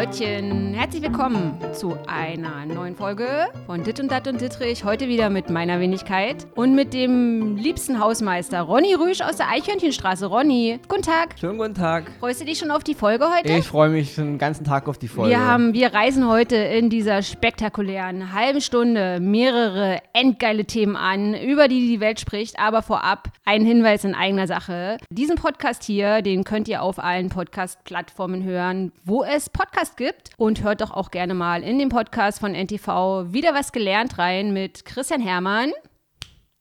Leutchen, herzlich willkommen zu einer neuen Folge von Dit und Dat und Dittrich. Heute wieder mit meiner Wenigkeit und mit dem liebsten Hausmeister Ronny Rüsch aus der Eichhörnchenstraße. Ronny, guten Tag. Schönen guten Tag. Freust du dich schon auf die Folge heute? Ich freue mich den ganzen Tag auf die Folge. Wir, haben, wir reisen heute in dieser spektakulären halben Stunde mehrere endgeile Themen an, über die die Welt spricht. Aber vorab ein Hinweis in eigener Sache. Diesen Podcast hier, den könnt ihr auf allen Podcast-Plattformen hören, wo es Podcast gibt. Und hört doch auch gerne mal in den Podcast von NTV wieder was gelernt rein mit Christian Hermann.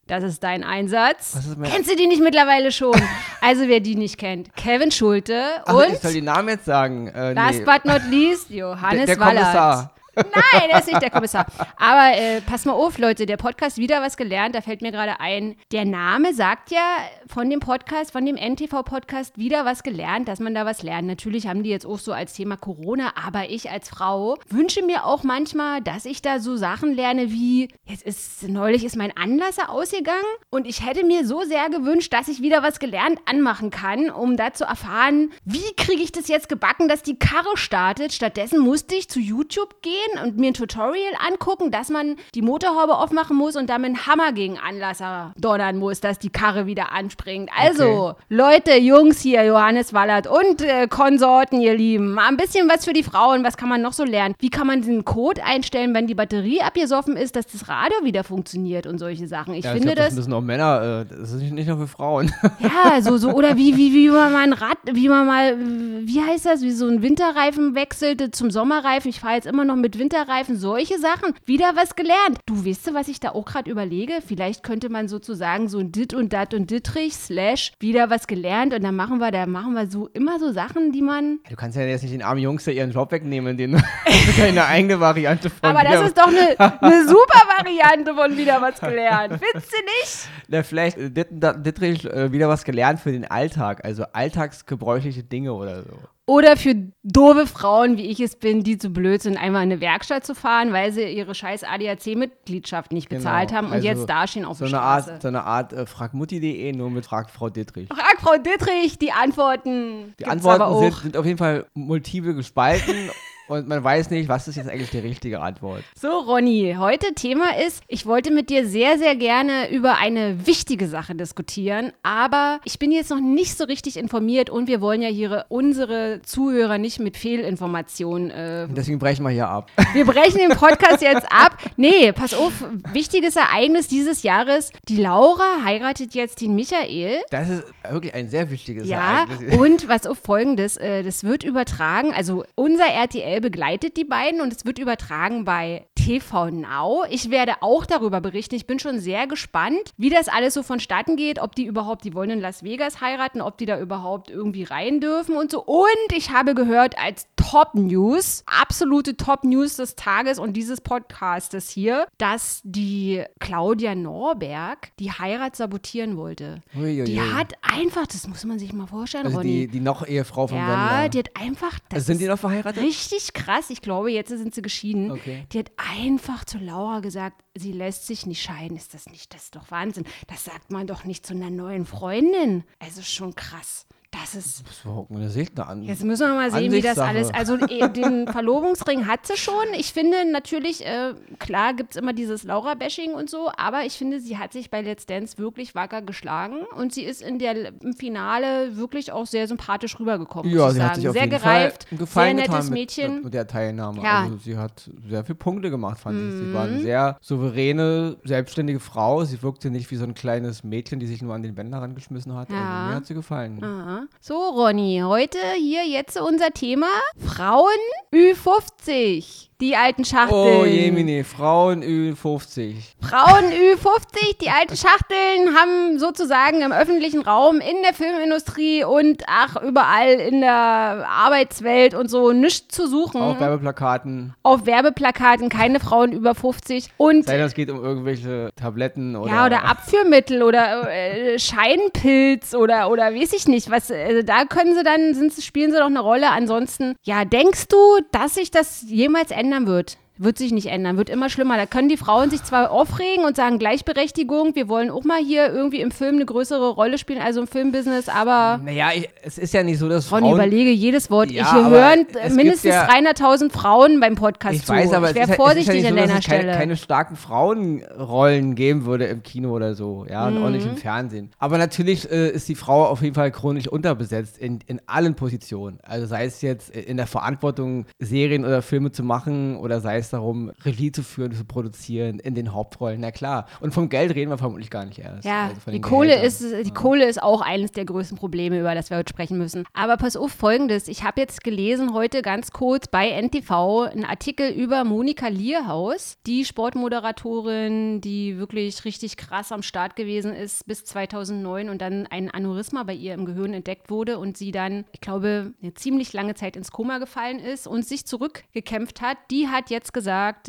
Das ist dein Einsatz. Ist Kennst du die nicht mittlerweile schon? also wer die nicht kennt, Kevin Schulte Ach, und ich soll die Namen jetzt sagen. Äh, last nee. but not least der, Johannes der Wallert. Kommissar. Nein, er ist nicht der Kommissar. Aber äh, pass mal auf, Leute, der Podcast wieder was gelernt. Da fällt mir gerade ein, der Name sagt ja von dem Podcast, von dem NTV-Podcast wieder was gelernt, dass man da was lernt. Natürlich haben die jetzt auch so als Thema Corona, aber ich als Frau wünsche mir auch manchmal, dass ich da so Sachen lerne wie, jetzt ist neulich ist mein Anlasser ausgegangen und ich hätte mir so sehr gewünscht, dass ich wieder was gelernt anmachen kann, um da zu erfahren, wie kriege ich das jetzt gebacken, dass die Karre startet. Stattdessen musste ich zu YouTube gehen und mir ein Tutorial angucken, dass man die Motorhaube aufmachen muss und damit einen Hammer gegen Anlasser donnern muss, dass die Karre wieder anspringt. Also, Leute, Jungs hier, Johannes Wallert und äh, Konsorten, ihr Lieben, mal ein bisschen was für die Frauen. Was kann man noch so lernen? Wie kann man den Code einstellen, wenn die Batterie abgesoffen ist, dass das Radio wieder funktioniert und solche Sachen? Ich Ja, finde ich glaub, das. das müssen auch Männer, äh, das ist nicht, nicht nur für Frauen. Ja, so, so, oder wie, wie, wie man mal ein Rad, wie man mal, wie heißt das, wie so ein Winterreifen wechselte zum Sommerreifen. Ich fahre jetzt immer noch mit Winterreifen, solche Sachen. Wieder was gelernt. Du weißt du, was ich da auch gerade überlege? Vielleicht könnte man sozusagen so ein Dit und Dat und Dittrich slash wieder was gelernt und dann machen wir, da machen wir so immer so Sachen, die man. Du kannst ja jetzt nicht den armen Jungs da ihren Job wegnehmen, den eine eigene Variante von Aber das ist doch eine, eine super Variante von wieder was gelernt. Findest du nicht? Na, vielleicht äh, Dit- Da- Dittrich äh, wieder was gelernt für den Alltag, also alltagsgebräuchliche Dinge oder so. Oder für doofe Frauen, wie ich es bin, die zu blöd sind, einmal in eine Werkstatt zu fahren, weil sie ihre scheiß ADAC-Mitgliedschaft nicht bezahlt Genau. haben und Also jetzt dastehen auf So der Straße. Art, so eine Art äh, fragmutti.de, nur mit Frag Frau Dittrich. Frag Frau Dittrich, die Antworten. Die Antworten sind, sind auf jeden Fall multiple gespalten und man weiß nicht, was ist jetzt eigentlich die richtige Antwort. So, Ronny, heute Thema ist, ich wollte mit dir sehr, sehr gerne über eine wichtige Sache diskutieren, aber ich bin jetzt noch nicht so richtig informiert und wir wollen ja hier unsere Zuhörer nicht mit Fehlinformationen äh, deswegen brechen wir hier ab. Wir brechen den Podcast jetzt ab. Nee, pass auf, wichtiges Ereignis dieses Jahres. Die Laura heiratet jetzt den Michael. Das ist wirklich ein sehr wichtiges Ja, Ereignis. und was auf folgendes, äh, das wird übertragen, also unser RTL begleitet die beiden und es wird übertragen bei TV Now. Ich werde auch darüber berichten. Ich bin schon sehr gespannt, wie das alles so vonstatten geht, ob die überhaupt, die wollen in Las Vegas heiraten, ob die da überhaupt irgendwie rein dürfen und so. Und ich habe gehört als Top News, absolute Top News des Tages und dieses Podcastes hier, dass die Claudia Norberg die Heirat sabotieren wollte. Uiuiui. Die hat einfach, das muss man sich mal vorstellen, also Ronny. die, die noch Ehefrau von ja, Wendler. die hat einfach. Das also sind die noch verheiratet? Richtig krass. Ich glaube, jetzt sind sie geschieden. Okay. Die hat einfach zu Laura gesagt, sie lässt sich nicht scheiden. Ist das nicht? Das ist doch Wahnsinn. Das sagt man doch nicht zu einer neuen Freundin. Also schon krass. Das ist. Das war eine Segner an. Jetzt müssen wir mal sehen, wie das alles. Also eh, den Verlobungsring hat sie schon. Ich finde natürlich, äh, klar gibt es immer dieses Laura-Bashing und so, aber ich finde, sie hat sich bei Let's Dance wirklich wacker geschlagen und sie ist in der im Finale wirklich auch sehr sympathisch rübergekommen. ja, sie sagen. hat sich auf sehr jeden gereift, Fall Gefallen sehr nettes mit, Mädchen. Mit der Teilnahme. Ja. Also sie hat sehr viele Punkte gemacht, fand ich. Sie war Mhm. eine sehr souveräne, selbstständige Frau. Sie wirkte nicht wie so ein kleines Mädchen, die sich nur an den Bänder rangeschmissen hat. Ja. Also mir hat sie gefallen. Aha. So, Ronny, heute hier jetzt unser Thema Frauen Ü50. Die alten Schachteln. Oh Jemine, Frauen Ü50. Frauen Ü50, die alten Schachteln, haben sozusagen im öffentlichen Raum, in der Filmindustrie und ach, überall in der Arbeitswelt und so nichts zu suchen. Auf Werbeplakaten. Auf Werbeplakaten, keine Frauen über 50. Und Sei es geht um irgendwelche Tabletten oder. ja, oder Abführmittel oder äh, Scheinpilz oder, oder weiß ich nicht. Was, also da können sie dann, sind, spielen sie doch eine Rolle. Ansonsten, ja, denkst du, dass sich das jemals ändern wird? Wird sich nicht ändern, wird immer schlimmer. Da können die Frauen sich zwar aufregen und sagen Gleichberechtigung, wir wollen auch mal hier irgendwie im Film eine größere Rolle spielen, also im Filmbusiness, aber. Naja, ich, es ist ja nicht so, dass Ronny, Frauen... überlege jedes Wort. Ja, ich hören gibt mindestens ja- 300.000 Frauen beim Podcast Ich zu. weiß, aber ich wäre es ist, ja- vorsichtig nicht an so, dass deiner es keine, Stelle. keine starken Frauenrollen geben würde im Kino oder so, ja, und auch nicht Mhm. im Fernsehen. Aber natürlich äh, ist die Frau auf jeden Fall chronisch unterbesetzt in, in allen Positionen. Also sei es jetzt in der Verantwortung, Serien oder Filme zu machen oder sei es darum, Regie zu führen, zu produzieren, in den Hauptrollen, na klar. Und vom Geld reden wir vermutlich gar nicht erst. Ja, also die Kohle, Gehältern. ist, die Kohle ist auch eines der größten Probleme, über das wir heute sprechen müssen. Aber pass auf, folgendes. Ich habe jetzt gelesen heute ganz kurz bei NTV einen Artikel über Monika Lierhaus, die Sportmoderatorin, die wirklich richtig krass am Start gewesen ist bis 2009 und dann ein Aneurysma bei ihr im Gehirn entdeckt wurde und sie dann, ich glaube, eine ziemlich lange Zeit ins Koma gefallen ist und sich zurückgekämpft hat. Die hat jetzt gesagt,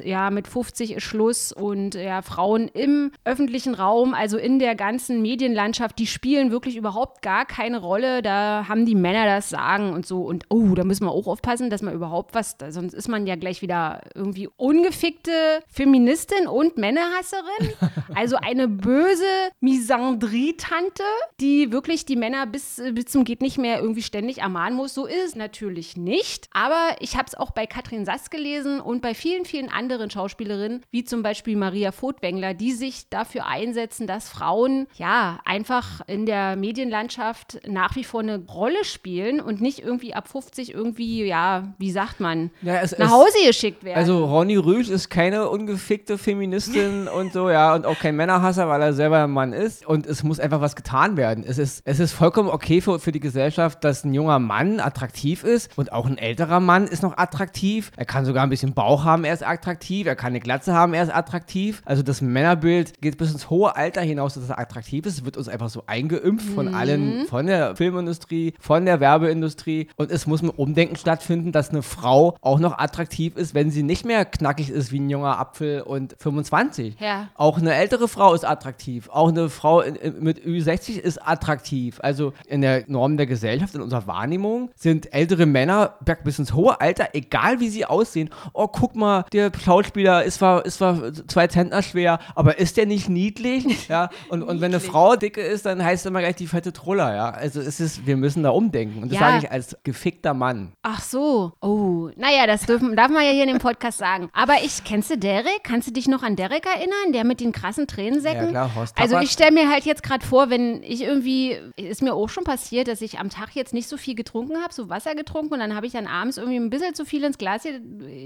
ja, mit 50 ist Schluss und ja, Frauen im öffentlichen Raum, also in der ganzen Medienlandschaft, die spielen wirklich überhaupt gar keine Rolle. Da haben die Männer das Sagen und so. Und oh, da müssen wir auch aufpassen, dass man überhaupt was, sonst ist man ja gleich wieder irgendwie ungefickte Feministin und Männerhasserin. Also eine böse Misandrie-Tante, die wirklich die Männer bis, bis zum geht nicht mehr irgendwie ständig ermahnen muss. So ist es natürlich nicht. Aber ich habe es auch bei Katrin Sass gelesen und bei vielen, vielen anderen Schauspielerinnen, wie zum Beispiel Maria Furtwängler, die sich dafür einsetzen, dass Frauen ja einfach in der Medienlandschaft nach wie vor eine Rolle spielen und nicht irgendwie ab 50 irgendwie, ja, wie sagt man, Ja, es- nach es- Hause geschickt werden. Also Ronny Rüsch ist keine ungefickte Feministin und so, ja, und auch kein Männerhasser, weil er selber ein Mann ist. Und es muss einfach was getan werden. Es ist, es ist vollkommen okay für, für die Gesellschaft, dass ein junger Mann attraktiv ist und auch ein älterer Mann ist noch attraktiv. Er kann sogar ein bisschen Bauch haben, er ist attraktiv. Er kann eine Glatze haben, er ist attraktiv. Also das Männerbild geht bis ins hohe Alter hinaus, dass er attraktiv ist. Es wird uns einfach so eingeimpft von allen, von der Filmindustrie, von der Werbeindustrie. Und es muss ein Umdenken stattfinden, dass eine Frau auch noch attraktiv ist, wenn sie nicht mehr knackig ist wie ein junger Apfel und 25. Ja. Auch eine ältere Frau ist attraktiv. Auch eine Frau in, in, mit Ü60 ist attraktiv. Also in der Norm der Gesellschaft, in unserer Wahrnehmung, sind ältere Männer bis ins hohe Alter, egal wie sie aussehen. Oh, guck mal, der Schauspieler ist zwar, ist zwar zwei Zentner schwer, aber ist der nicht niedlich? Ja. Und, und wenn eine Frau dicke ist, dann heißt es immer gleich die fette Truller, ja. Also es ist, wir müssen da umdenken. Und das Ja. sage ich als gefickter Mann. Ach so. Oh, naja, das dürfen, darf man ja hier in dem Podcast sagen. Aber ich, kennst du Derek? Kannst du dich noch an Derek erinnern? Der mit den krassen Tränensäcken? Ja, klar, Horst Also ich stelle mir halt jetzt gerade vor, wenn ich irgendwie, ist mir auch schon passiert, dass ich am Tag jetzt nicht so viel getrunken habe, so Wasser getrunken und dann habe ich dann abends irgendwie ein bisschen zu viel ins Glas ge-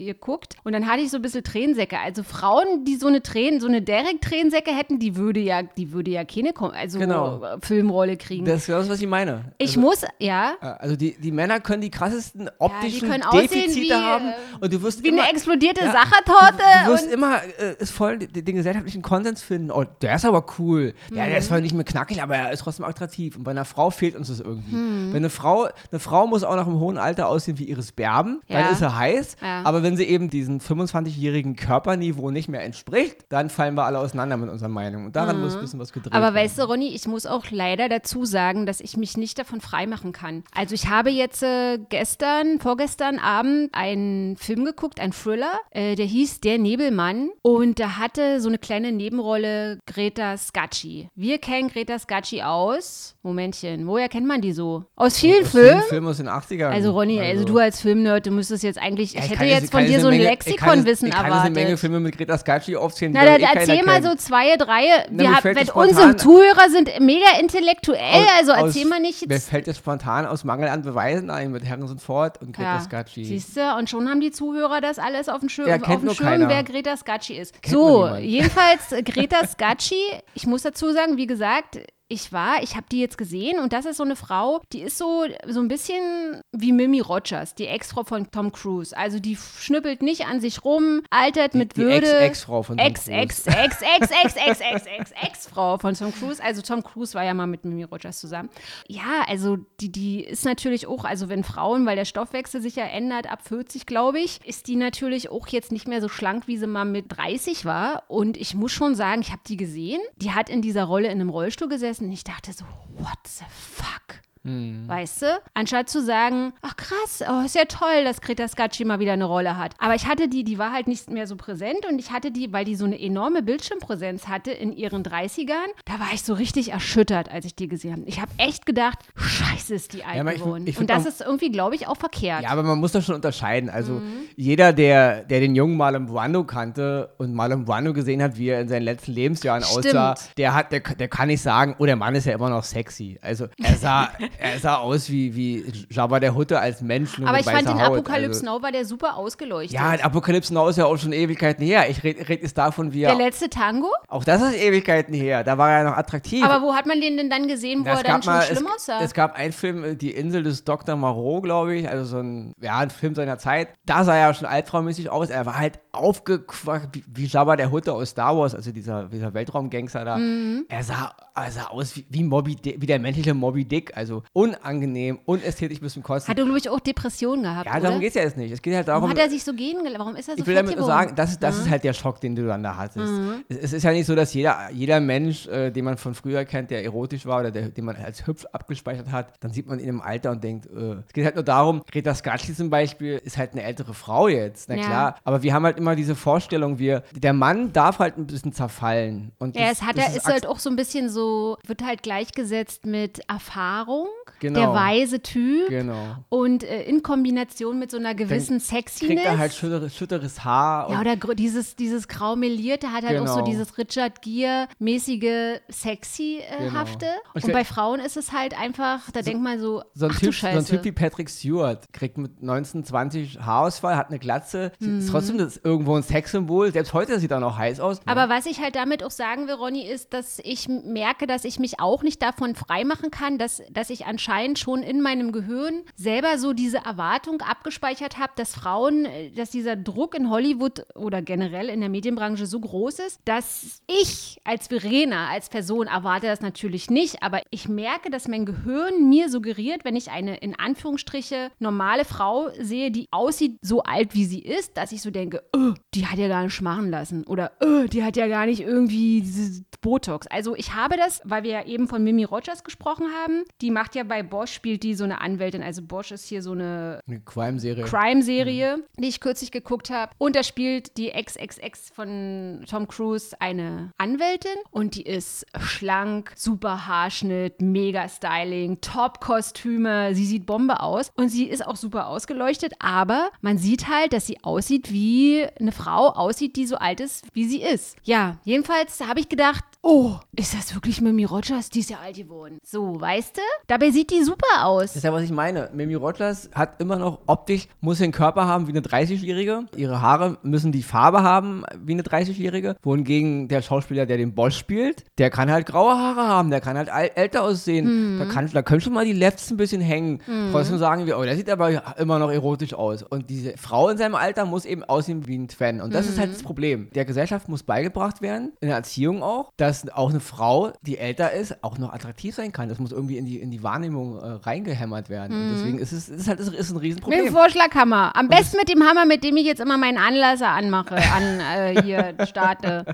geguckt und dann hatte ich so ein bisschen Tränensäcke. Also Frauen, die so eine Tränen, so eine Derek-Tränensäcke hätten, die würde ja, die würde ja keine also Genau. äh, Filmrolle kriegen. Das ist das, was ich meine. ich also, muss, ja, äh, Also die, die Männer können die krassesten optischen können aussehen Defizite wie, haben äh, und du wirst wie immer, eine explodierte Ja, Sachertorte. Du wirst und immer äh, ist voll den, den gesellschaftlichen Konsens finden. Oh, der ist aber cool. Ja, der ist Mhm. zwar nicht mehr knackig, aber er ist trotzdem attraktiv. Und bei einer Frau fehlt uns das irgendwie. Mhm. Wenn eine Frau, eine Frau muss auch noch im hohen Alter aussehen wie Iris Berben, Ja. dann ist er heiß. Ja. Aber wenn sie eben diesem 25-jährigen Körperniveau nicht mehr entspricht, dann fallen wir alle auseinander mit unserer Meinung. Und daran muss ein bisschen was gedreht Mhm. Aber werden. weißt du, Ronny, ich muss auch leider dazu sagen, dass ich mich nicht davon freimachen kann. Also ich habe jetzt äh, gestern, vorgestern Abend einen Film geguckt, einen Thriller, äh, der hieß Der Nebelmann und da hatte so eine kleine Nebenrolle Greta Scacchi. Wir kennen Greta Scacchi aus, Momentchen, woher kennt man die so? Aus vielen Aus Filmen? Filmen aus den 80ern. Also Ronny, also, du als Filmnerd, du müsstest jetzt eigentlich, ich Ja, hätte jetzt ich von dir so ein Menge- Lexikonwissen ich kann, ich kann eine Menge. Filme mit Greta Scacchi aufzählen. die Na, dann eh erzähl mal so zwei, drei. Na, Wir mir haben, unsere Zuhörer sind mega intellektuell, also Aus- erzähl mal nicht Mir jetzt. fällt jetzt spontan aus Mangel an Beweisen ein mit Harrison Ford und Greta Ja, Scacchi. siehst du, und schon haben die Zuhörer das alles auf dem Schirm, Ja, auf dem Schirm keiner. wer Greta Scacchi ist. Kennt so, jedenfalls Greta Scacchi, ich muss dazu sagen, wie gesagt, ich war, ich habe die jetzt gesehen und das ist so eine Frau, die ist so, so ein bisschen wie Mimi Rogers, die Ex-Frau von Tom Cruise. Also die schnippelt nicht an sich rum, altert mit die Würde. Ex-Ex-Frau von Tom Ex, Cruise. Ex, Ex, Ex, Ex, Ex, Ex, Ex, Ex-Frau von Tom Cruise. Also Tom Cruise war ja mal mit Mimi Rogers zusammen. Ja, also die, die ist natürlich auch, also wenn Frauen, weil der Stoffwechsel sich ja ändert, ab 40, glaube ich, ist die natürlich auch jetzt nicht mehr so schlank, wie sie mal mit 30 war. Und ich muss schon sagen, ich habe die gesehen. Die hat in dieser Rolle in einem Rollstuhl gesessen und ich dachte so, what the fuck? Mhm. Weißt du? Anstatt zu sagen, ach krass, oh, ist ja toll, dass Greta Scacchi mal wieder eine Rolle hat. Aber ich hatte die, die war halt nicht mehr so präsent und ich hatte die, weil die so eine enorme Bildschirmpräsenz hatte in ihren 30ern, da war ich so richtig erschüttert, als ich die gesehen habe. Ich habe echt gedacht, scheiße ist die alt ich- geworden. und das auch- ist irgendwie, glaube ich, auch verkehrt. Ja, aber man muss das schon unterscheiden. Also Mhm. jeder, der, der den jungen Marlon Brando kannte und Marlon Brando gesehen hat, wie er in seinen letzten Lebensjahren Stimmt. aussah, der hat, der, der kann nicht sagen, oh, der Mann ist ja immer noch sexy. Also er sah, er sah aus wie, wie Jabba der Hutte als Mensch. nur aber ich fand den Haut. Apocalypse also, Now war der super ausgeleuchtet. Ja, Apokalypse Now ist ja auch schon Ewigkeiten her. Ich rede red jetzt davon, wie der er. letzte Tango? Auch das ist Ewigkeiten her. Da war er ja noch attraktiv. Aber wo hat man den denn dann gesehen, wo Ja, er dann schon es, schlimm aussah? es gab einen Film, äh, Die Insel des Dr. Moreau, glaube ich, also so ein, ja, ein Film seiner Zeit. Da sah er schon altfraumäßig aus. Er war halt aufgequackt wie, wie Jabba der Hutte aus Star Wars, also dieser, dieser Weltraumgangster da. Mhm. Er, sah, sah aus wie, wie, Moby Dick, wie der menschliche Moby Dick, also unangenehm, unästhetisch bis zum Kosten. Hat er, glaube ich, auch Depressionen gehabt, ja, darum geht es ja jetzt nicht. Es geht halt Warum darum, hat er sich so gehen gelassen? Warum ist er so ich will damit nur sagen, das, ist- das ist halt der Schock, den du dann da hattest. Es, es ist ja nicht so, dass jeder, jeder Mensch, äh, den man von früher kennt, der erotisch war oder der, den man als hübsch abgespeichert hat, dann sieht man ihn im Alter und denkt, äh, es geht halt nur darum, Greta Scacchi zum Beispiel ist halt eine ältere Frau jetzt, na Ja. klar. Aber wir haben halt immer diese Vorstellung, wir, der Mann darf halt ein bisschen zerfallen. Und Ja, das- es hat das er, ist ak- halt auch so ein bisschen so, wird halt gleichgesetzt mit Erfahrung, Genau. der weise Typ Genau. und äh, in Kombination mit so einer gewissen Sexiness. Kriegt er halt schütteres, schütteres Haar. ja, oder dieses, dieses graumelierte hat halt auch so Genau. dieses Richard Gere-mäßige Sexy-hafte. Genau. Und Und, bei Frauen ist es halt einfach, da denkt man so, So ein, ach typ, so ein. Typ wie Patrick Stewart kriegt mit 19, 20 Haarausfall, hat eine Glatze, Mhm. ist trotzdem das irgendwo ein Sexsymbol. Selbst heute sieht er noch heiß aus. Aber was ich halt damit auch sagen will, Ronny, ist, dass ich merke, dass ich mich auch nicht davon freimachen kann, dass, dass ich anscheinend schon in meinem Gehirn selber so diese Erwartung abgespeichert habe, dass Frauen, äh, dass dieser Druck in Hollywood oder generell in der Medienbranche so groß ist, dass ich als Verena, als Person erwarte das natürlich nicht, aber ich merke, dass mein Gehirn mir suggeriert, wenn ich eine in Anführungsstriche normale Frau sehe, die aussieht so alt wie sie ist, dass ich so denke, oh, die hat ja gar nicht machen lassen oder oh, die hat ja gar nicht irgendwie Botox. Also ich habe das, weil wir ja eben von Mimi Rogers gesprochen haben, die macht ja bei Bosch, spielt die so eine Anwältin, also Bosch ist hier so eine Eine Crime-Serie. Crime-Serie, die ich kürzlich geguckt habe. Und da spielt die XXX von Tom Cruise eine Anwältin und die ist schlank, super Haarschnitt, mega Styling, Top-Kostüme. Sie sieht Bombe aus und sie ist auch super ausgeleuchtet, aber man sieht halt, dass sie aussieht wie eine Frau aussieht, die so alt ist, wie sie ist. Ja, jedenfalls habe ich gedacht, oh, ist das wirklich Mimi Rogers? Die ist ja alt geworden. So, weißt du? Dabei sieht die super aus. Das ist ja, was ich meine. Mimi Rogers hat immer noch optisch, muss den Körper haben wie eine 30-Jährige. Ihre Haare müssen die Farbe haben wie eine 30-Jährige. Wohingegen der Schauspieler, der den Bosch spielt, der kann halt graue Haare haben, der kann halt al- älter aussehen. Da, kann, da können schon mal die Lefts ein bisschen hängen. Trotzdem sagen wir, oh, der sieht aber immer noch erotisch aus. Und diese Frau in seinem Alter muss eben aussehen wie ein Fan. Und das ist halt das Problem. Der Gesellschaft muss beigebracht werden, in der Erziehung auch, dass auch eine Frau, die älter ist, auch noch attraktiv sein kann. Das muss irgendwie in die, in die Wahrnehmung äh, reingehämmert werden. Und deswegen ist es ist halt ist, ist ein Mit dem Riesenproblem. Vorschlaghammer. Am besten mit dem Hammer, mit dem ich jetzt immer meinen Anlasser anmache, an äh, hier starte.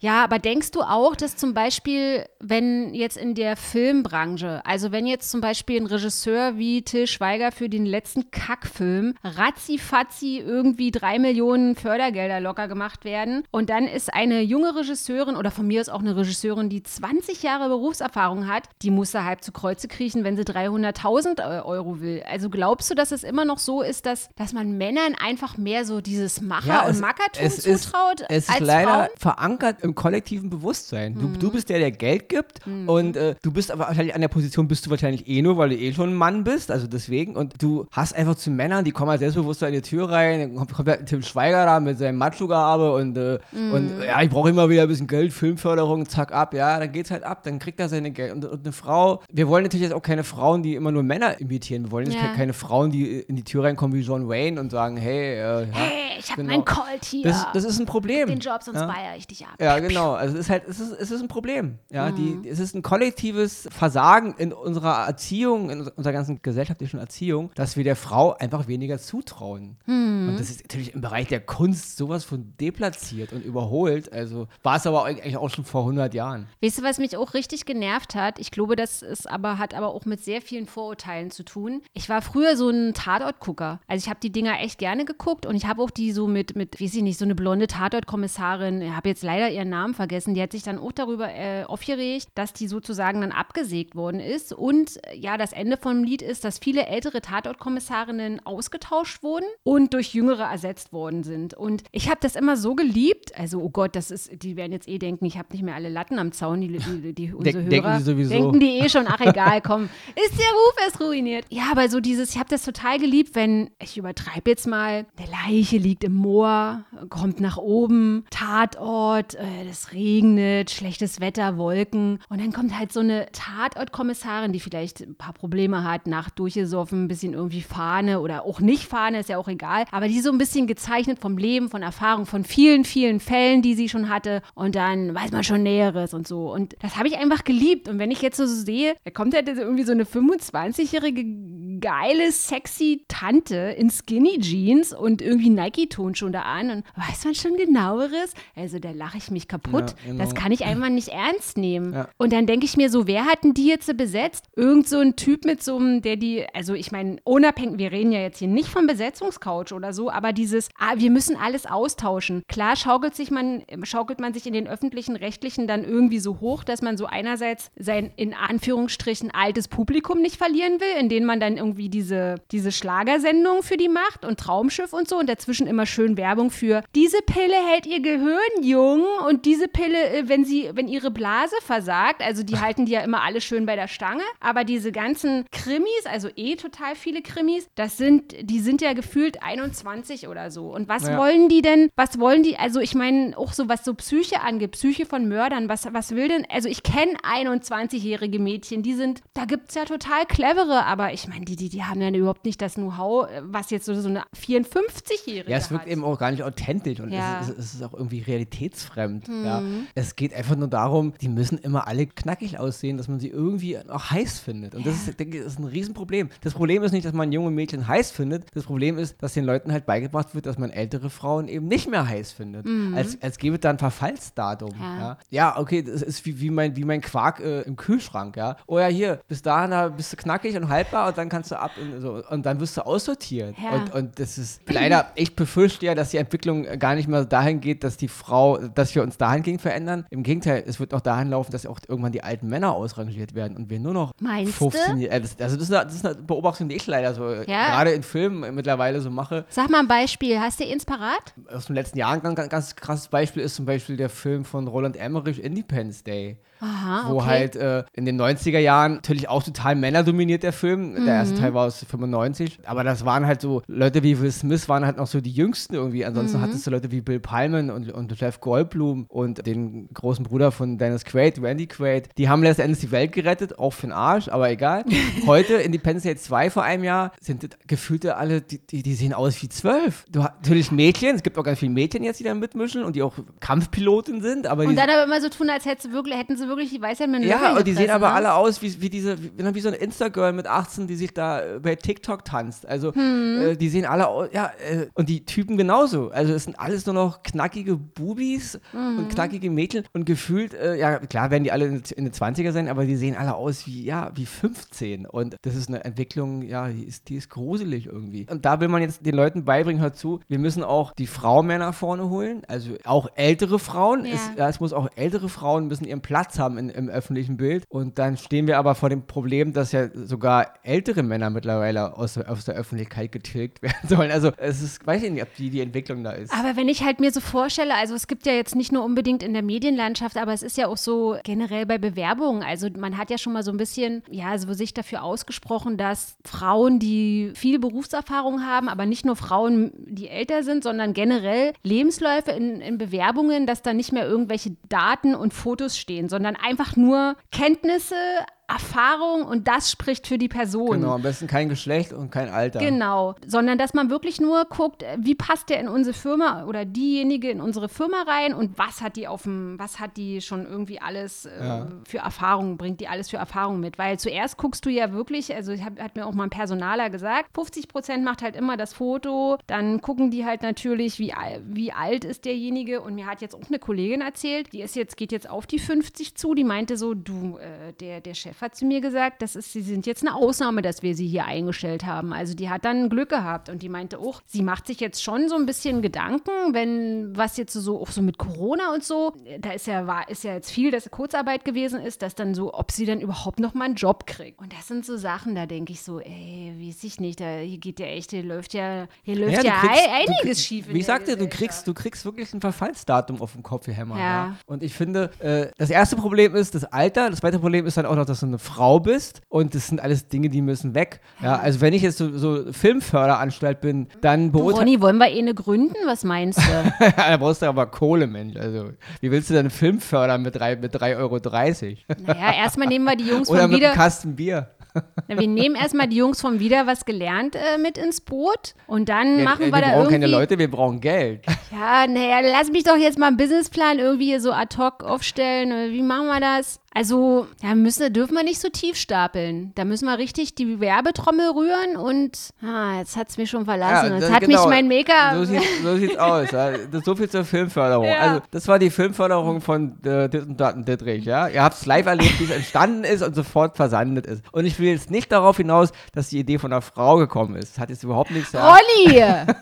Ja, aber denkst du auch, dass zum Beispiel, wenn jetzt in der Filmbranche, also wenn jetzt zum Beispiel ein Regisseur wie Till Schweiger für den letzten Kackfilm ratzi-fatzi irgendwie drei Millionen Fördergelder locker gemacht werden und dann ist eine junge Regisseurin oder von mir aus auch eine Regisseurin, die 20 Jahre Berufserfahrung hat, die muss da halb zu Kreuze kriechen, wenn sie 300.000 äh, Euro will. Also glaubst du, dass es immer noch so ist, dass, dass man Männern einfach mehr so dieses Macher- und Mackertum es ist, zutraut es ist leider Frauen? verankert im kollektiven Bewusstsein. Du, Mhm. du bist der, der Geld gibt und äh, du bist aber wahrscheinlich an der Position bist du wahrscheinlich eh nur, weil du eh schon ein Mann bist, also deswegen und du hast einfach zu Männern, die kommen halt selbstbewusst in die Tür rein, dann kommt, kommt halt Tim Schweiger da mit seinem Macho-Gehabe und, äh, Mhm. und ja, ich brauche immer wieder ein bisschen Geld, Filmförderung, zack, ab, ja, dann geht's halt ab, dann kriegt er seine Geld und, und eine Frau, wir wollen natürlich jetzt auch keine Frauen, die immer nur Männer imitieren, wir wollen jetzt Ja. ke- keine Frauen, die in die Tür reinkommen wie John Wayne und sagen, hey, äh, Hey, ich habe genau. mein Colt hier. das, das ist ein Problem. den Job, sonst ja. feiere ich dich ab. Ja, genau. Also es ist halt, es ist, es ist ein Problem. Ja, Mhm. die, es ist ein kollektives Versagen in unserer Erziehung, in unserer ganzen gesellschaftlichen Erziehung, dass wir der Frau einfach weniger zutrauen. Mhm. Und das ist natürlich im Bereich der Kunst sowas von deplatziert und überholt. Also war es aber eigentlich auch schon vor 100 Jahren. Weißt du, was mich auch richtig genervt hat? Ich glaube, das ist aber, hat aber auch mit sehr vielen Vorurteilen zu tun. Ich war früher so ein Tatortgucker. Also ich habe die Dinger echt gerne geguckt und ich habe auch die so mit, mit, weiß ich nicht, so eine blonde Tatortkommissarin, ich habe jetzt leider ihren Namen vergessen, die hat sich dann auch darüber äh, aufgeregt, dass die sozusagen dann abgesägt worden ist. Und äh, ja, das Ende vom Lied ist, dass viele ältere Tatortkommissarinnen ausgetauscht wurden und durch jüngere ersetzt worden sind. Und ich habe das immer so geliebt. Also, oh Gott, das ist, die werden jetzt eh denken, ich habe nicht mehr alle Latten am Zaun, die, die, die unsere Denken Hörer. die sowieso. Denken die eh schon, ach egal, komm, ist der Ruf erst ruiniert. Ja, aber so dieses, ich habe das total geliebt, wenn, ich übertreibe jetzt mal, eine Leiche liegt im Moor, kommt nach oben, Tatort, äh, es regnet, schlechtes Wetter, Wolken und dann kommt halt so eine Tatortkommissarin, die vielleicht ein paar Probleme hat, Nacht durchgesoffen, ein bisschen irgendwie Fahne oder auch nicht Fahne, ist ja auch egal, aber die so ein bisschen gezeichnet vom Leben, von Erfahrung, von vielen, vielen Fällen, die sie schon hatte und dann weiß man schon Näheres und so und das habe ich einfach geliebt. Und wenn ich jetzt so sehe, da kommt halt irgendwie so eine 25-jährige geile, sexy Tante in Skinny Jeans und irgendwie Nike-Ton schon da an und weiß man schon genaueres? Also da lache ich mich kaputt. Ja, genau. Das kann ich einfach nicht ernst nehmen. Ja. Und dann denke ich mir so, wer hatten die jetzt besetzt? Irgend so ein Typ mit so einem, der die, also ich meine, unabhängig, wir reden ja jetzt hier nicht vom Besetzungscouch oder so, aber dieses, ah, wir müssen alles austauschen. Klar schaukelt sich man, schaukelt man sich in den öffentlichen Rechtlichen dann irgendwie so hoch, dass man so einerseits sein in Anführungsstrichen altes Publikum nicht verlieren will, in denen man dann irgendwie diese, diese Schlagersendung für die macht und Traumschiff und so und dazwischen immer schön Werbung für diese Pille hält ihr Gehirn jung und diese Pille, äh, wenn sie, wenn ihre Blase versagt, also die halten die ja immer alle schön bei der Stange, aber diese ganzen Krimis, also eh total viele Krimis, das sind, die sind ja gefühlt 21 oder so. Und was Ja. wollen die denn, was wollen die, also ich meine, auch so was so Psyche angeht, Psyche von Mördern, was, was will denn, also ich kenne 21-jährige Mädchen, die sind, da gibt es ja total clevere, aber ich meine, die, die, die haben ja überhaupt nicht das Know-how, äh, was jetzt so, so eine 54-Jährige Ja, es wirkt hat. eben auch gar nicht authentisch und Ja. es, ist, es ist auch irgendwie realitätsfremd. Mhm. Ja. Es geht einfach nur darum, die müssen immer alle knackig aussehen, dass man sie irgendwie auch heiß findet. Und das ist, denke ich, ist ein Riesenproblem. Das Problem ist nicht, dass man junge Mädchen heiß findet. Das Problem ist, dass den Leuten halt beigebracht wird, dass man ältere Frauen eben nicht mehr heiß findet. Als, als gäbe es da ein Verfallsdatum. Mhm. Ja. Ja, ja okay, das ist wie, wie, mein, wie mein Quark äh, im Kühlschrank. Ja. Oh ja, hier, bis dahin da bist du knackig und haltbar und dann kannst du ab und, so, und dann wirst du aussortiert. Ja. Und, und das ist leider, ich befürchte ja, dass die Entwicklung gar nicht mehr dahin geht, dass die Frau, dass wir uns dahingehend verändern. Im Gegenteil, es wird auch dahin laufen, dass auch irgendwann die alten Männer ausrangiert werden und wir nur noch Meinst 15 du? Jahre. Also das, ist eine, das ist eine Beobachtung, die ich leider so äh, gerade in Filmen mittlerweile so mache. Sag mal ein Beispiel, hast du eins parat? Aus den letzten Jahren ein ganz, ganz krasses Beispiel ist zum Beispiel der Film von Roland Emmerich, Independence Day. Aha, Wo okay. halt äh, in den 90er Jahren natürlich auch total männerdominiert der Film. Der erste Mhm. Teil war aus 95. Aber das waren halt so, Leute wie Will Smith waren halt noch so die jüngsten irgendwie. Ansonsten Mhm. hattest du Leute wie Bill Pullman und, und Jeff Goldblum und den großen Bruder von Dennis Quaid, Randy Quaid. Die haben letztendlich die Welt gerettet, auch für den Arsch, aber egal. Heute, Independence Day 2 vor einem Jahr, sind gefühlte alle, die, die, die sehen aus wie zwölf. Du hast natürlich Mädchen, es gibt auch ganz viele Mädchen jetzt, die da mitmischen und die auch Kampfpiloten sind, aber die Und dann aber immer so tun, als hätten sie wirklich, hätten sie wirklich die Weisheit mit ja, und die sehen aber ne? alle aus wie, wie diese, wie, wie so eine Insta-Girl mit 18, die sich da äh, bei TikTok tanzt. Also, Hm. äh, die sehen alle aus, ja, äh, und die Typen genauso. Also, es sind alles nur noch knackige Bubis Mhm. und knackige Mädchen und gefühlt, äh, ja, klar werden die alle in, in den 20er sein, aber die sehen alle aus wie, ja, wie 15. Und das ist eine Entwicklung, ja, die ist, die ist gruselig irgendwie. Und da will man jetzt den Leuten beibringen, hört zu, wir müssen auch die Frauen mehr nach vorne holen, also auch ältere Frauen. Ja. Es, ja, es muss auch ältere Frauen müssen ihren Platz haben in, im öffentlichen Bild. Und dann stehen wir aber vor dem Problem, dass ja sogar ältere Männer mittlerweile aus, aus der Öffentlichkeit getilgt werden sollen. Also es ist, weiß ich nicht, ob die, die Entwicklung da ist. Aber wenn ich halt mir so vorstelle, also es gibt ja jetzt nicht nur unbedingt in der Medienlandschaft, aber es ist ja auch so generell bei Bewerbungen. Also man hat ja schon mal so ein bisschen, ja, so sich dafür ausgesprochen, dass Frauen, die viel Berufserfahrung haben, aber nicht nur Frauen, die älter sind, sondern generell Lebensläufe in, in Bewerbungen, dass da nicht mehr irgendwelche Daten und Fotos stehen, sondern einfach nur Kenntnisse, Erfahrung und das spricht für die Person. Genau, am besten kein Geschlecht und kein Alter. Genau, sondern dass man wirklich nur guckt, äh, wie passt der in unsere Firma oder diejenige in unsere Firma rein und was hat die auf dem, was hat die schon irgendwie alles äh, Ja. für Erfahrungen, bringt die alles für Erfahrungen mit? Weil zuerst guckst du ja wirklich, also ich hab, hat mir auch mal ein Personaler gesagt, 50 Prozent macht halt immer das Foto, dann gucken die halt natürlich, wie, wie alt ist derjenige und mir hat jetzt auch eine Kollegin erzählt, die ist jetzt, geht jetzt auf die 50 zu, die meinte so, du, äh, der, der Chef Chef hat zu mir gesagt, das ist, sie sind jetzt eine Ausnahme, dass wir sie hier eingestellt haben. Also die hat dann Glück gehabt und die meinte auch, sie macht sich jetzt schon so ein bisschen Gedanken, wenn was jetzt so auch so mit Corona und so, da ist ja war ist ja jetzt viel, dass Kurzarbeit gewesen ist, dass dann so, ob sie dann überhaupt noch mal einen Job kriegt. Und das sind so Sachen, da denke ich so, ey, weiß ich nicht, da hier geht ja echt, hier läuft ja, hier läuft ja, du kriegst- einiges kriegst- schief. Wie ich sagte, du kriegst, du kriegst wirklich ein Verfallsdatum auf den Kopf, hier Hämmer. Ja. Ja. Und ich finde, äh, das erste Problem ist das Alter. Das zweite Problem ist dann auch noch, dass du eine Frau bist. Und das sind alles Dinge, die müssen weg. Ja, also wenn ich jetzt so, so Filmförderanstalt bin, dann beurteile Ronny, wollen wir eh eine gründen? Was meinst du? da brauchst du aber Kohle, Mensch. Also, wie willst du denn Film fördern mit 3,30 mit 3,30 Euro? naja, erstmal nehmen wir die Jungs Oder von mit wieder. einem Kasten Bier? Na, wir nehmen erstmal die Jungs vom Wieder was gelernt äh, mit ins Boot und dann Ja, machen äh, wir, wir da brauchen irgendwie. keine Leute, wir brauchen Geld. Ja, naja, lass mich doch jetzt mal einen Businessplan irgendwie so ad hoc aufstellen. Äh, Wie machen wir das? Also, da müssen, dürfen wir nicht so tief stapeln. Da müssen wir richtig die Werbetrommel rühren und ah, jetzt hat es mich schon verlassen. jetzt das- hat genau. mich mein Maker. So, sieht, so sieht's aus. Ja. Das so viel zur Filmförderung. Ja. Also, das war die Filmförderung von äh, Dit und Dat und Dittrich. Ja? Ihr habt es live erlebt, wie es entstanden ist und sofort versandet ist. Und ich will jetzt nicht darauf hinaus, dass die Idee von einer Frau gekommen ist. Das hat jetzt überhaupt nichts ja. Rolli!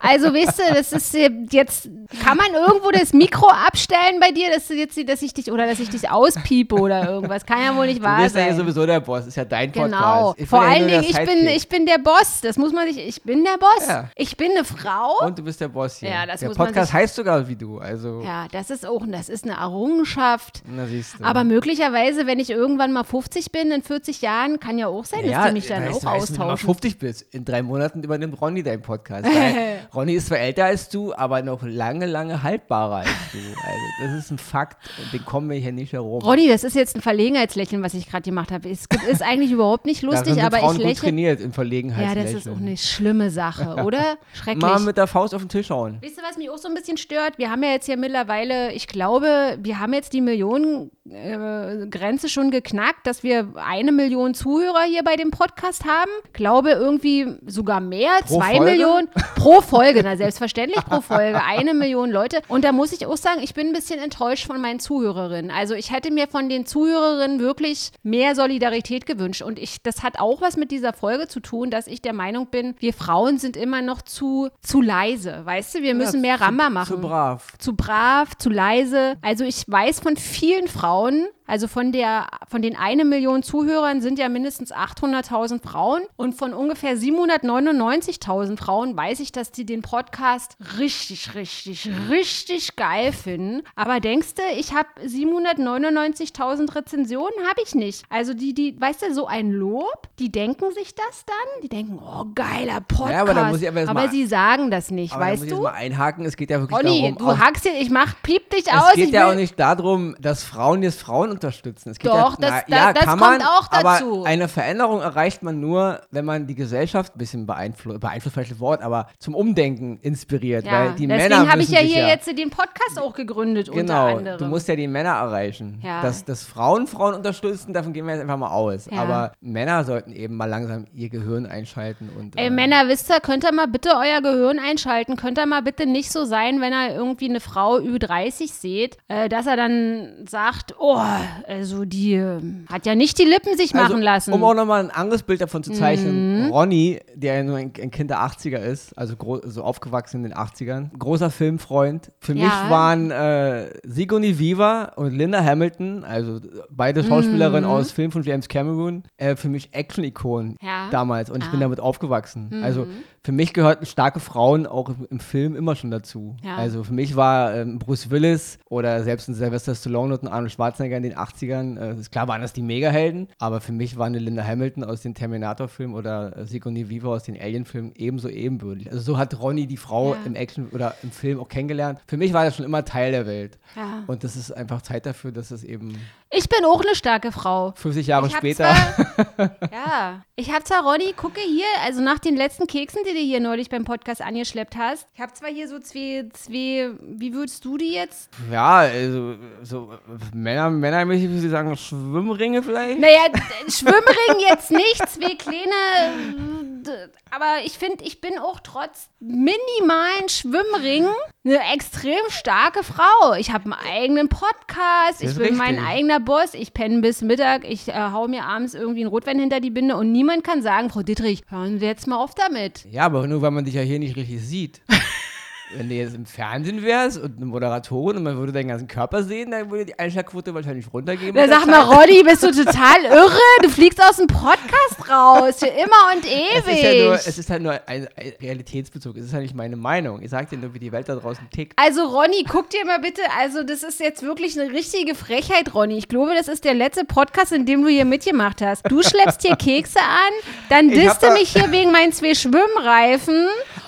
Also, weißt du, das ist jetzt, kann man irgendwo das Mikro abstellen bei dir, dass, jetzt, dass ich dich, oder dass ich dich auspiepe oder irgendwas? Kann ja wohl nicht Du wahr bist ja hier sein. sowieso der Boss. Ist ja dein Genau. Podcast. Ich Vor ja allen Dingen, ich bin, ich bin der Boss. Das muss man sich, ich bin der Boss. Ja. Ich bin eine Frau. Und du bist der Boss hier. Ja, das der muss man Podcast sich- heißt sogar wie du. Also, Ja, das ist auch, das ist eine Errungenschaft. na siehst du. Aber möglicherweise, wenn ich irgendwann mal 50 bin, in 40 Jahren, kann ja auch sein, dass die mich dann weißt auch du, weißt, Wenn du mal austauschen. 50 bist, in drei Monaten übernimmt Ronny deinen Podcast. Ronny ist zwar älter als du, aber noch lange, lange haltbarer als du. Also das ist ein Fakt den kommen wir hier nicht herum. Ronny, das ist jetzt ein Verlegenheitslächeln, was ich gerade gemacht habe. Es ist eigentlich überhaupt nicht lustig, sind aber Frauen ich gut lächle. trainiert in Ja, Verlegenheitslächeln. das ist auch eine schlimme Sache, oder? Schrecklich. Mal mit der Faust auf den Tisch hauen. Wisst ihr, was mich auch so ein bisschen stört? Wir haben ja jetzt hier mittlerweile, ich glaube, wir haben jetzt die Millionen-Grenze schon geknackt, dass wir eine Million Zuhörer hier bei dem Podcast haben. Glaube irgendwie sogar mehr, Pro zwei Folge? Millionen pro Folge. Na, selbstverständlich pro Folge, eine Million Leute. Und da muss ich auch sagen, ich bin ein bisschen enttäuscht von meinen Zuhörerinnen. Also ich hätte mir von den Zuhörerinnen wirklich mehr Solidarität gewünscht. Und ich, das hat auch was mit dieser Folge zu tun, dass ich der Meinung bin, wir Frauen sind immer noch zu, zu leise. Weißt du, wir müssen Ja, mehr zu- Ramba machen Zu brav. zu brav, zu leise. Also ich weiß von vielen Frauen, Frauen also von der von den eine Million Zuhörern sind ja mindestens 800.000 Frauen und von ungefähr 799.000 Frauen weiß ich, dass die den Podcast richtig, richtig, richtig geil finden. Aber denkst du, ich habe 799.000 Rezensionen? Habe ich nicht. Also die, die, weißt du, so ein Lob, die denken sich das dann? Die denken, oh, geiler Podcast. Ja, aber da muss ich aber aber mal- sie sagen das nicht, Aber da muss weißt ich du? mal einhaken, es geht ja wirklich Olli, darum, du hackst hier, ich mach, piep dich es aus. geht ich ja will- auch nicht darum, dass Frauen jetzt Frauen unterstützen. Es geht Doch, ja, das- na, ja, das kommt man, auch dazu. Aber eine Veränderung erreicht man nur, wenn man die Gesellschaft ein bisschen beeinflusst, beeinflusst vielleicht das Wort, aber zum Umdenken inspiriert. Ja, weil die deswegen Männer habe ich ja hier ja, jetzt den Podcast auch gegründet, unter Genau, anderem. du musst ja die Männer erreichen. Ja. Dass, dass Frauen Frauen unterstützen, davon gehen wir jetzt einfach mal aus. Aber Männer sollten eben mal langsam ihr Gehirn einschalten und Ey, äh, Männer, wisst ihr, könnt ihr mal bitte euer Gehirn einschalten? Könnt ihr mal bitte nicht so sein, wenn er irgendwie eine Frau über 30 seht, äh, dass er dann sagt, oh, also die äh, hat ja nicht die Lippen sich Also, machen lassen. Um auch nochmal ein anderes Bild davon zu zeichnen, Mhm. Ronny, der ja nur ein, ein Kind der 80er ist, also so aufgewachsen in den 80ern, großer Filmfreund. Für Ja. mich waren äh, Sigourney Weaver und Linda Hamilton, also beide Schauspielerinnen Mhm. aus Filmen von James Cameron, äh, für mich Action-Ikonen Ja. damals und ich bin Ah. damit aufgewachsen. Also für mich gehörten starke Frauen auch im, Film immer schon dazu. Ja. Also für mich war ähm, Bruce Willis oder selbst ein Sylvester Stallone und ein Arnold Schwarzenegger in den 80ern, äh, klar waren das die Megahelden, aber für mich war eine Linda Hamilton aus den Terminator-Filmen oder äh, Sigourney Weaver aus den Alien-Filmen ebenso ebenbürtig. Also so hat Ronny die Frau Ja. im Action oder im Film auch kennengelernt. Für mich war das schon immer Teil der Welt. Ja. Und das ist einfach Zeit dafür, dass es eben Ich bin auch eine starke Frau. 50 Jahre später. Zwar, ja, ich habe zwar, Ronny, gucke hier, also nach den letzten Keksen, die du hier neulich beim Podcast angeschleppt hast, ich habe zwar hier so zwei, zwei, wie würdest du die jetzt? Ja, also so Männer, männermäßig, wie sie sagen, Schwimmringe vielleicht. Naja, Schwimmring jetzt nicht, zwei kleine aber ich finde, ich bin auch trotz minimalen Schwimmringen eine extrem starke Frau. Ich habe einen eigenen Podcast, ich bin mein richtig. eigener Boss, ich penne bis Mittag, ich äh, hau mir abends irgendwie einen Rotwein hinter die Binde und niemand kann sagen, Frau Dittrich, hören Sie jetzt mal auf damit. Ja, aber nur weil man dich ja hier nicht richtig sieht. Wenn du jetzt im Fernsehen wärst und eine Moderatorin und man würde deinen ganzen Körper sehen, dann würde die Einschlagquote wahrscheinlich runtergehen. Da mit der sag mal. Roddy, bist du total irre? Du fliegst aus dem Podcast raus, für immer und es ewig. ist, ja nur, es ist halt nur ein, ein Realitätsbezug. Es ist ja nicht meine Meinung. Ich sag dir nur, wie die Welt da draußen tickt. Also Ronny, guck dir mal bitte, also das ist jetzt wirklich eine richtige Frechheit, Ronny. Ich glaube, das ist der letzte Podcast, in dem du hier mitgemacht hast. Du schleppst hier Kekse an, dann disst du mich hier wegen meinen zwei Schwimmreifen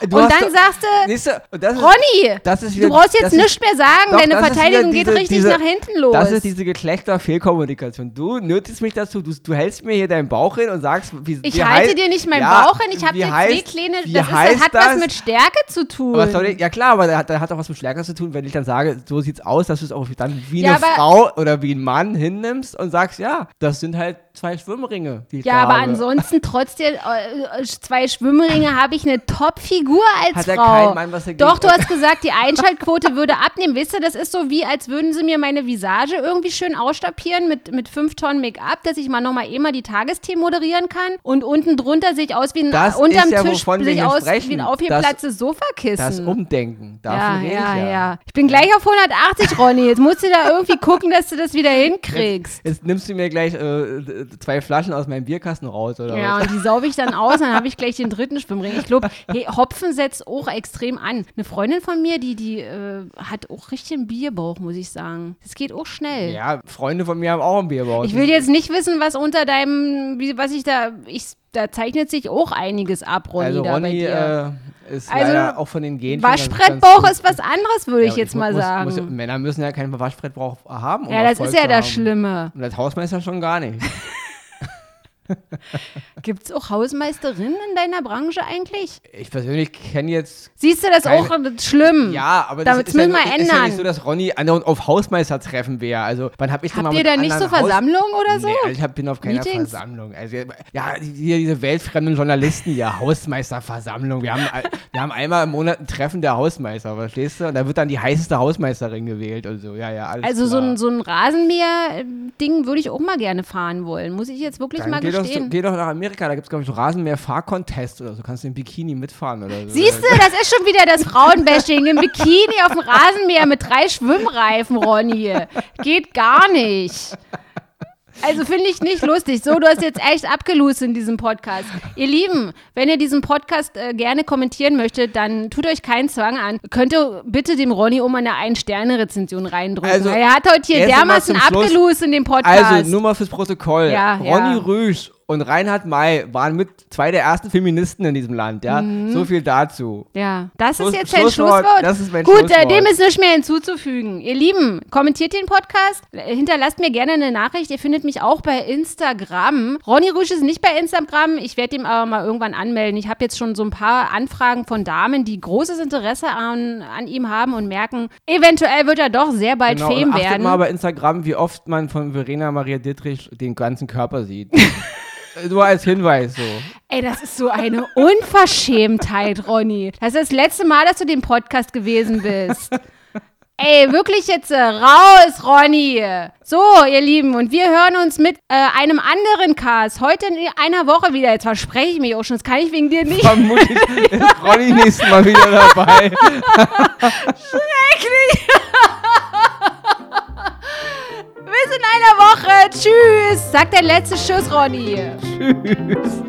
Du und dann sagst du, Siehst du, das ist, Ronny, das ist du wieder- brauchst das jetzt nichts mehr sagen, Doch, deine Verteidigung wieder geht diese- richtig diese- nach hinten los. Das ist diese Geschlechterfehlkommunikation. Du nötigst mich dazu, du, du hältst mir hier deinen Bauch hin und sagst, wie ich wie halte hei- dir nicht meinen Ja, Bauch hin, ich habe dir zwei heißt- kleine, wie das, ist, heißt das hat das? was mit Stärke zu tun. Aber sorry, ja klar, aber das hat, auch was mit Stärke zu tun, wenn ich dann sage, so sieht's aus, dass du es auch dann wie Ja, eine Frau oder wie ein Mann hinnimmst und sagst, ja, das sind halt zwei Schwimmringe, ja, da aber ansonsten, trotz der äh, zwei Schwimmringe, habe ich eine Top-Figur als Hat Frau. kein Mann was dagegen. Doch, du hast gesagt, die Einschaltquote würde abnehmen. Weißt du, das ist so wie, als würden sie mir meine Visage irgendwie schön ausstapieren mit, mit fünf Tonnen Make-up, dass ich mal nochmal eh mal die Tagesthemen moderieren kann. Und unten drunter sehe ich aus wie ein, Das unterm ja, Tisch sehe ich aus sprechen. wie ein Das- aufgeplatztes Sofakissen. das Umdenken, davon ja, ja, ich ja. ja. Ich bin gleich auf 180, Ronny. Jetzt musst du da irgendwie gucken, dass du das wieder hinkriegst. Jetzt nimmst du mir gleich äh, zwei Flaschen aus meinem Bierkasten raus, oder Ja, was? und die saube ich dann aus, dann habe ich gleich den dritten Schwimmring. Ich glaube, hey, Hopfen setzt auch extrem an. Eine Freundin von mir, die, die äh, hat auch richtig einen Bierbauch, muss ich sagen. Das geht auch schnell. Ja, Freunde von mir haben auch einen Bierbauch. Ich will jetzt nicht wissen, was unter deinem, wie, was ich da, ich, da zeichnet sich auch einiges ab, Ronny, also Ronny äh, ist Also, leider auch von den Genen Waschbrettbauch ist was anderes, würde ich Ja, jetzt mal muss, sagen. Muss, Männer müssen ja keinen Waschbrettbauch haben. Um ja, das Erfolg ist ja das haben. Schlimme. Und als Hausmeister schon gar nicht. Gibt es auch Hausmeisterinnen in deiner Branche eigentlich? Ich persönlich kenne jetzt. Siehst du das Keine- auch schlimm? Ja, aber Damit das ist, ja, müssen wir nur- ist ja ändern. nicht so, dass Ronny andauernd auf Hausmeistertreffen wäre. Also, wann hab ich denn mal Habt ihr da nicht so Versammlungen oder so? Nee, also ich bin auf keiner Meetings? Versammlung. Also, ja, die, diese weltfremden Journalisten, ja, Hausmeisterversammlung. Wir haben, wir haben einmal im Monat ein Treffen der Hausmeister, verstehst du? Und da wird dann die heißeste Hausmeisterin gewählt und so. Ja, ja, alles Also so klar. ein, so ein Rasenmäher-Ding würde ich auch mal gerne fahren wollen. Muss ich jetzt wirklich Dann mal geh doch, geh doch nach Amerika, da gibt es, glaube ich, so Rasenmäher-Fahrcontest oder so. Kannst du im Bikini mitfahren oder so. Siehst du, das ist schon wieder das Frauenbashing im Bikini auf dem Rasenmäher mit drei Schwimmreifen, Ronny. Geht gar nicht. Also finde ich nicht lustig. So, du hast jetzt echt abgelost in diesem Podcast. Ihr Lieben, wenn ihr diesen Podcast äh, gerne kommentieren möchtet, dann tut euch keinen Zwang an. Könnt ihr bitte dem Ronny um eine Ein-Sterne-Rezension reindrücken. Also, er hat heute hier dermaßen abgelost in dem Podcast. Also, nur mal fürs Protokoll. Ja, Ronny ja. Rüsch und Reinhard May waren mit zwei der ersten Feministen in diesem Land, ja? So viel dazu. Ja, das Schluss- ist jetzt dein Schlusswort. Schlusswort. Mein Gut, Schlusswort. äh, dem ist nichts mehr hinzuzufügen. Ihr Lieben, kommentiert den Podcast, hinterlasst mir gerne eine Nachricht. Ihr findet mich auch bei Instagram. Ronny Rüsch ist nicht bei Instagram. Ich werde ihm aber mal irgendwann anmelden. Ich habe jetzt schon so ein paar Anfragen von Damen, die großes Interesse an, an ihm haben und merken, eventuell wird er doch sehr bald Genau, Fame und achtet werden. mal bei Instagram, wie oft man von Verena Maria Dittrich den ganzen Körper sieht. Nur als Hinweis so. Ey, das ist so eine Unverschämtheit, Ronny. Das ist das letzte Mal, dass du dem Podcast gewesen bist. Ey, wirklich jetzt äh, raus, Ronny. So, ihr Lieben, und wir hören uns mit äh, einem anderen Cast heute in einer Woche wieder. Jetzt verspreche ich mich auch schon, das kann ich wegen dir nicht. Vermutlich ist Ronny nächstes Mal wieder dabei. Bis in einer Woche. Tschüss. Sag dein letztes Tschüss, Ronny. Tschüss.